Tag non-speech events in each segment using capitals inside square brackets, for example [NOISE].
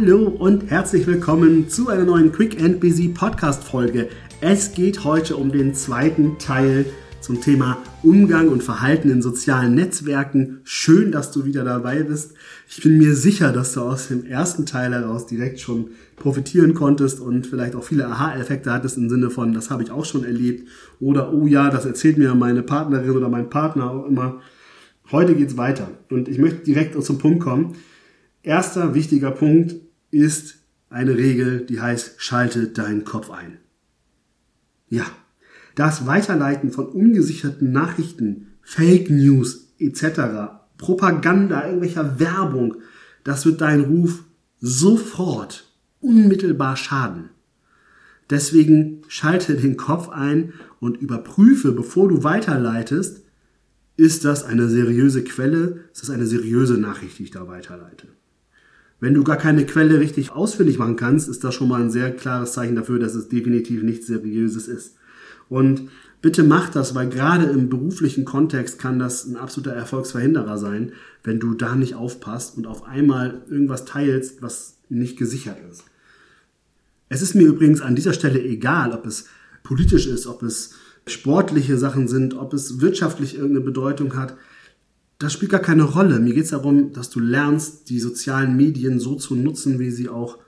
Hallo und herzlich willkommen zu einer neuen Quick and Busy Podcast Folge. Es geht heute um den zweiten Teil zum Thema Umgang und Verhalten in sozialen Netzwerken. Schön, dass du wieder dabei bist. Ich bin mir sicher, dass du aus dem ersten Teil heraus direkt schon profitieren konntest und vielleicht auch viele Aha-Effekte hattest im Sinne von, das habe ich auch schon erlebt oder oh ja, das erzählt mir meine Partnerin oder mein Partner auch immer. Heute geht's weiter und ich möchte direkt zum Punkt kommen. Erster wichtiger Punkt ist eine Regel, die heißt, schalte deinen Kopf ein. Ja, das Weiterleiten von ungesicherten Nachrichten, Fake News etc., Propaganda, irgendwelcher Werbung, das wird deinen Ruf sofort unmittelbar schaden. Deswegen schalte den Kopf ein und überprüfe, bevor du weiterleitest, ist das eine seriöse Quelle, ist das eine seriöse Nachricht, die ich da weiterleite. Wenn du gar keine Quelle richtig ausfindig machen kannst, ist das schon mal ein sehr klares Zeichen dafür, dass es definitiv nichts Seriöses ist. Und bitte mach das, weil gerade im beruflichen Kontext kann das ein absoluter Erfolgsverhinderer sein, wenn du da nicht aufpasst und auf einmal irgendwas teilst, was nicht gesichert ist. Es ist mir übrigens an dieser Stelle egal, ob es politisch ist, ob es sportliche Sachen sind, ob es wirtschaftlich irgendeine Bedeutung hat das spielt gar keine Rolle. Mir geht es darum, dass du lernst, die sozialen Medien so zu nutzen, wie sie auch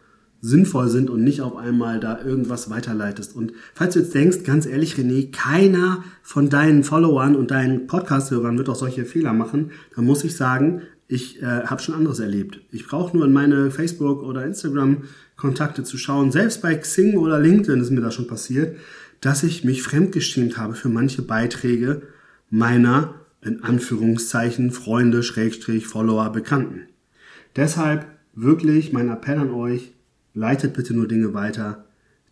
sinnvoll sind und nicht auf einmal da irgendwas weiterleitest. Und falls du jetzt denkst, ganz ehrlich, René, keiner von deinen Followern und deinen Podcast-Hörern wird auch solche Fehler machen, dann muss ich sagen, ich äh, habe schon anderes erlebt. Ich brauche nur in meine Facebook- oder Instagram-Kontakte zu schauen. Selbst bei Xing oder LinkedIn ist mir das schon passiert, dass ich mich fremdgeschämt habe für manche Beiträge meiner in Anführungszeichen Freunde, Schrägstrich, Follower, Bekannten. Deshalb wirklich mein Appell an euch, leitet bitte nur Dinge weiter,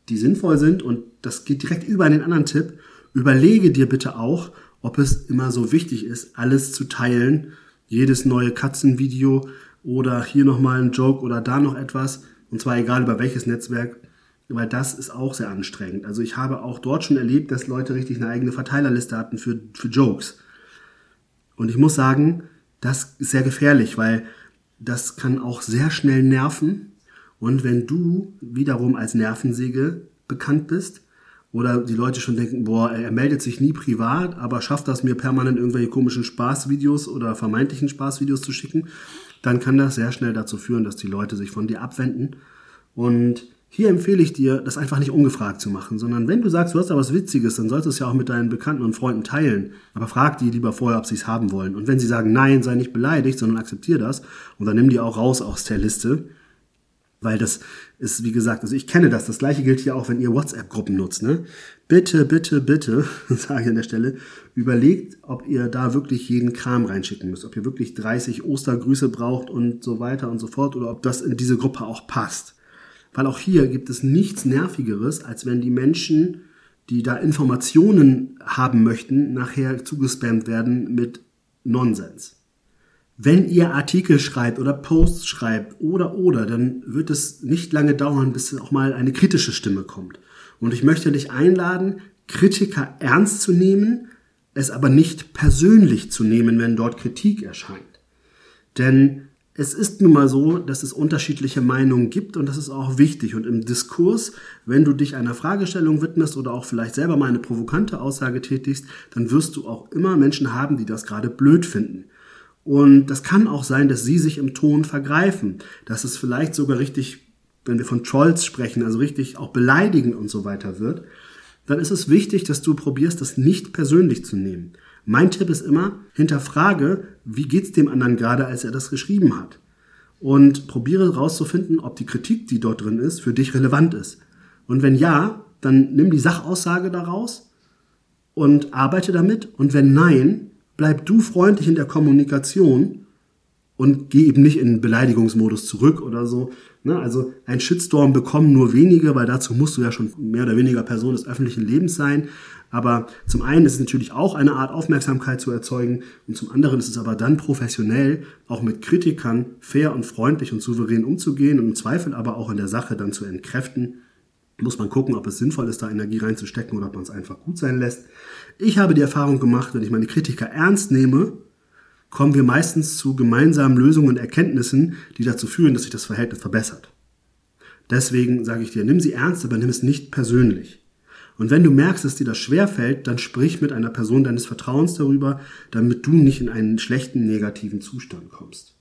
die sinnvoll sind und das geht direkt über in den anderen Tipp. Überlege dir bitte auch, ob es immer so wichtig ist, alles zu teilen, jedes neue Katzenvideo oder hier nochmal ein Joke oder da noch etwas, und zwar egal über welches Netzwerk, weil das ist auch sehr anstrengend. Also ich habe auch dort schon erlebt, dass Leute richtig eine eigene Verteilerliste hatten für, für Jokes. Und ich muss sagen, das ist sehr gefährlich, weil das kann auch sehr schnell nerven. Und wenn du wiederum als Nervensäge bekannt bist, oder die Leute schon denken, boah, er meldet sich nie privat, aber schafft das mir permanent irgendwelche komischen Spaßvideos oder vermeintlichen Spaßvideos zu schicken, dann kann das sehr schnell dazu führen, dass die Leute sich von dir abwenden. Und hier empfehle ich dir, das einfach nicht ungefragt zu machen, sondern wenn du sagst, du hast da was Witziges, dann solltest du es ja auch mit deinen Bekannten und Freunden teilen. Aber frag die lieber vorher, ob sie es haben wollen. Und wenn sie sagen, nein, sei nicht beleidigt, sondern akzeptiere das und dann nimm die auch raus aus der Liste. Weil das ist, wie gesagt, also ich kenne das. Das gleiche gilt hier auch, wenn ihr WhatsApp-Gruppen nutzt. Ne? Bitte, bitte, bitte, [LAUGHS] sage ich an der Stelle, überlegt, ob ihr da wirklich jeden Kram reinschicken müsst. Ob ihr wirklich 30 Ostergrüße braucht und so weiter und so fort oder ob das in diese Gruppe auch passt. Weil auch hier gibt es nichts Nervigeres, als wenn die Menschen, die da Informationen haben möchten, nachher zugespammt werden mit Nonsens. Wenn ihr Artikel schreibt oder Posts schreibt oder oder, dann wird es nicht lange dauern, bis auch mal eine kritische Stimme kommt. Und ich möchte dich einladen, Kritiker ernst zu nehmen, es aber nicht persönlich zu nehmen, wenn dort Kritik erscheint. Denn es ist nun mal so, dass es unterschiedliche Meinungen gibt und das ist auch wichtig. Und im Diskurs, wenn du dich einer Fragestellung widmest oder auch vielleicht selber mal eine provokante Aussage tätigst, dann wirst du auch immer Menschen haben, die das gerade blöd finden. Und das kann auch sein, dass sie sich im Ton vergreifen, dass es vielleicht sogar richtig, wenn wir von Trolls sprechen, also richtig auch beleidigend und so weiter wird. Dann ist es wichtig, dass du probierst, das nicht persönlich zu nehmen. Mein Tipp ist immer, hinterfrage, wie geht's dem anderen gerade, als er das geschrieben hat. Und probiere herauszufinden, ob die Kritik, die dort drin ist, für dich relevant ist. Und wenn ja, dann nimm die Sachaussage daraus und arbeite damit. Und wenn nein, bleib du freundlich in der Kommunikation und geh eben nicht in Beleidigungsmodus zurück oder so. Ne? Also ein Shitstorm bekommen nur wenige, weil dazu musst du ja schon mehr oder weniger Person des öffentlichen Lebens sein. Aber zum einen ist es natürlich auch eine Art Aufmerksamkeit zu erzeugen und zum anderen ist es aber dann professionell, auch mit Kritikern fair und freundlich und souverän umzugehen und im Zweifel aber auch in der Sache dann zu entkräften. Muss man gucken, ob es sinnvoll ist, da Energie reinzustecken oder ob man es einfach gut sein lässt. Ich habe die Erfahrung gemacht, wenn ich meine Kritiker ernst nehme, kommen wir meistens zu gemeinsamen Lösungen und Erkenntnissen, die dazu führen, dass sich das Verhältnis verbessert. Deswegen sage ich dir, nimm sie ernst, aber nimm es nicht persönlich. Und wenn du merkst, dass dir das schwerfällt, dann sprich mit einer Person deines Vertrauens darüber, damit du nicht in einen schlechten, negativen Zustand kommst.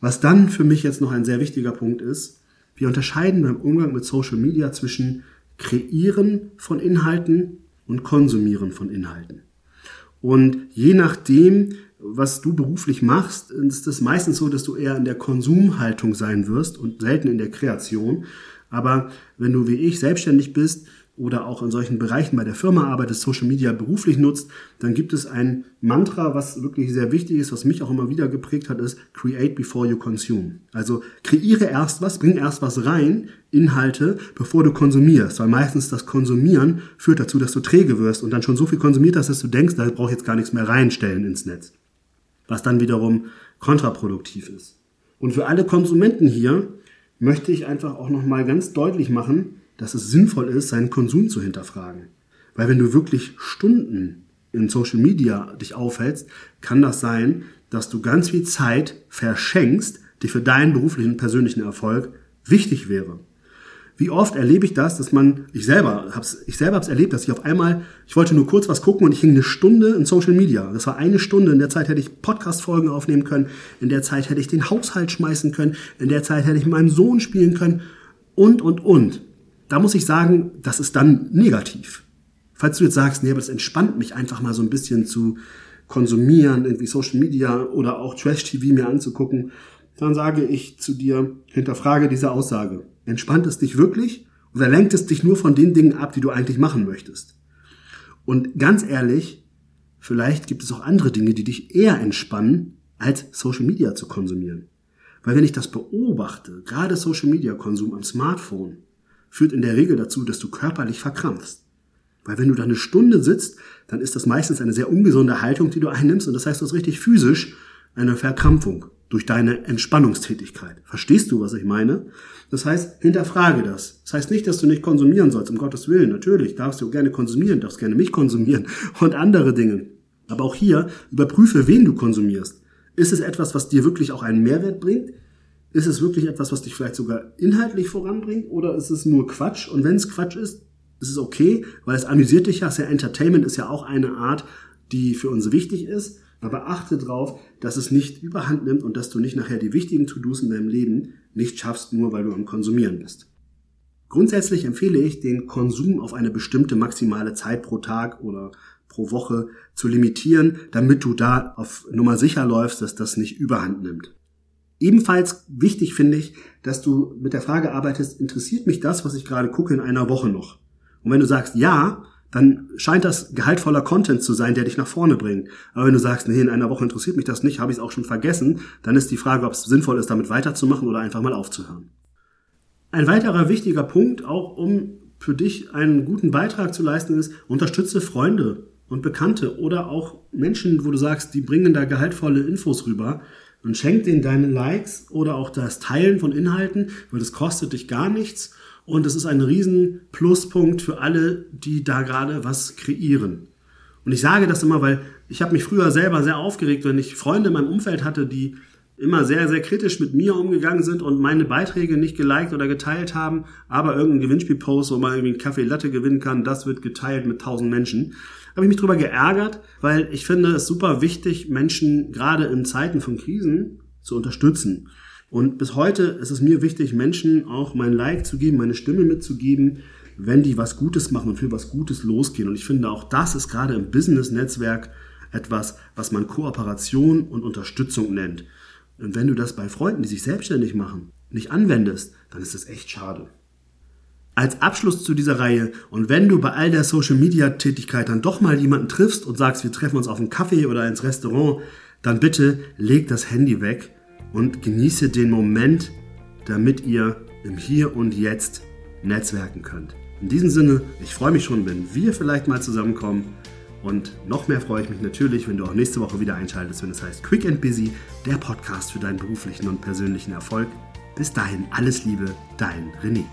Was dann für mich jetzt noch ein sehr wichtiger Punkt ist, wir unterscheiden beim Umgang mit Social Media zwischen Kreieren von Inhalten und Konsumieren von Inhalten. Und je nachdem, was du beruflich machst, ist es meistens so, dass du eher in der Konsumhaltung sein wirst und selten in der Kreation. Aber wenn du wie ich selbstständig bist oder auch in solchen Bereichen bei der Firma arbeitest, Social Media beruflich nutzt, dann gibt es ein Mantra, was wirklich sehr wichtig ist, was mich auch immer wieder geprägt hat, ist Create before you consume. Also kreiere erst was, bring erst was rein, Inhalte, bevor du konsumierst, weil meistens das Konsumieren führt dazu, dass du träge wirst und dann schon so viel konsumiert hast, dass du denkst, da brauche ich jetzt gar nichts mehr reinstellen ins Netz. Was dann wiederum kontraproduktiv ist. Und für alle Konsumenten hier möchte ich einfach auch nochmal ganz deutlich machen, dass es sinnvoll ist, seinen Konsum zu hinterfragen. Weil wenn du wirklich Stunden in Social Media dich aufhältst, kann das sein, dass du ganz viel Zeit verschenkst, die für deinen beruflichen persönlichen Erfolg wichtig wäre. Wie oft erlebe ich das, dass man, ich selber hab's, ich selber hab's erlebt, dass ich auf einmal, ich wollte nur kurz was gucken und ich hing eine Stunde in Social Media. Das war eine Stunde. In der Zeit hätte ich Podcast-Folgen aufnehmen können. In der Zeit hätte ich den Haushalt schmeißen können. In der Zeit hätte ich mit meinem Sohn spielen können. Und, und, und. Da muss ich sagen, das ist dann negativ. Falls du jetzt sagst, nee, aber das entspannt mich einfach mal so ein bisschen zu konsumieren, irgendwie Social Media oder auch Trash-TV mir anzugucken, dann sage ich zu dir, hinterfrage diese Aussage. Entspannt es dich wirklich oder lenkt es dich nur von den Dingen ab, die du eigentlich machen möchtest? Und ganz ehrlich, vielleicht gibt es auch andere Dinge, die dich eher entspannen, als Social Media zu konsumieren. Weil wenn ich das beobachte, gerade Social Media Konsum am Smartphone, führt in der Regel dazu, dass du körperlich verkrampfst. Weil wenn du da eine Stunde sitzt, dann ist das meistens eine sehr ungesunde Haltung, die du einnimmst und das heißt, du hast richtig physisch eine Verkrampfung durch deine Entspannungstätigkeit. Verstehst du, was ich meine? Das heißt, hinterfrage das. Das heißt nicht, dass du nicht konsumieren sollst, um Gottes Willen. Natürlich darfst du gerne konsumieren, darfst gerne mich konsumieren [LAUGHS] und andere Dinge. Aber auch hier überprüfe, wen du konsumierst. Ist es etwas, was dir wirklich auch einen Mehrwert bringt? Ist es wirklich etwas, was dich vielleicht sogar inhaltlich voranbringt? Oder ist es nur Quatsch? Und wenn es Quatsch ist, ist es okay, weil es amüsiert dich ja. ja Entertainment ist ja auch eine Art, die für uns wichtig ist. Aber achte darauf, dass es nicht überhand nimmt und dass du nicht nachher die wichtigen To-Dos in deinem Leben nicht schaffst, nur weil du am Konsumieren bist. Grundsätzlich empfehle ich, den Konsum auf eine bestimmte maximale Zeit pro Tag oder pro Woche zu limitieren, damit du da auf Nummer sicher läufst, dass das nicht überhand nimmt. Ebenfalls wichtig finde ich, dass du mit der Frage arbeitest, interessiert mich das, was ich gerade gucke, in einer Woche noch? Und wenn du sagst ja, dann scheint das gehaltvoller Content zu sein, der dich nach vorne bringt. Aber wenn du sagst, nee, in einer Woche interessiert mich das nicht, habe ich es auch schon vergessen, dann ist die Frage, ob es sinnvoll ist, damit weiterzumachen oder einfach mal aufzuhören. Ein weiterer wichtiger Punkt, auch um für dich einen guten Beitrag zu leisten, ist, unterstütze Freunde und Bekannte oder auch Menschen, wo du sagst, die bringen da gehaltvolle Infos rüber und schenk denen deine Likes oder auch das Teilen von Inhalten, weil das kostet dich gar nichts und es ist ein riesen Pluspunkt für alle, die da gerade was kreieren. Und ich sage das immer, weil ich habe mich früher selber sehr aufgeregt, wenn ich Freunde in meinem Umfeld hatte, die immer sehr, sehr kritisch mit mir umgegangen sind und meine Beiträge nicht geliked oder geteilt haben, aber irgendein Gewinnspielpost, wo man irgendwie einen Kaffee Latte gewinnen kann, das wird geteilt mit tausend Menschen. Habe ich mich darüber geärgert, weil ich finde es super wichtig, Menschen gerade in Zeiten von Krisen zu unterstützen. Und bis heute ist es mir wichtig, Menschen auch mein Like zu geben, meine Stimme mitzugeben, wenn die was Gutes machen und für was Gutes losgehen. Und ich finde auch das ist gerade im Business-Netzwerk etwas, was man Kooperation und Unterstützung nennt. Und wenn du das bei Freunden, die sich selbstständig machen, nicht anwendest, dann ist das echt schade. Als Abschluss zu dieser Reihe und wenn du bei all der Social Media Tätigkeit dann doch mal jemanden triffst und sagst, wir treffen uns auf einen Kaffee oder ins Restaurant, dann bitte leg das Handy weg und genieße den Moment, damit ihr im Hier und Jetzt netzwerken könnt. In diesem Sinne, ich freue mich schon, wenn wir vielleicht mal zusammenkommen. Und noch mehr freue ich mich natürlich, wenn du auch nächste Woche wieder einschaltest, wenn es heißt Quick and Busy, der Podcast für deinen beruflichen und persönlichen Erfolg. Bis dahin alles Liebe, dein René.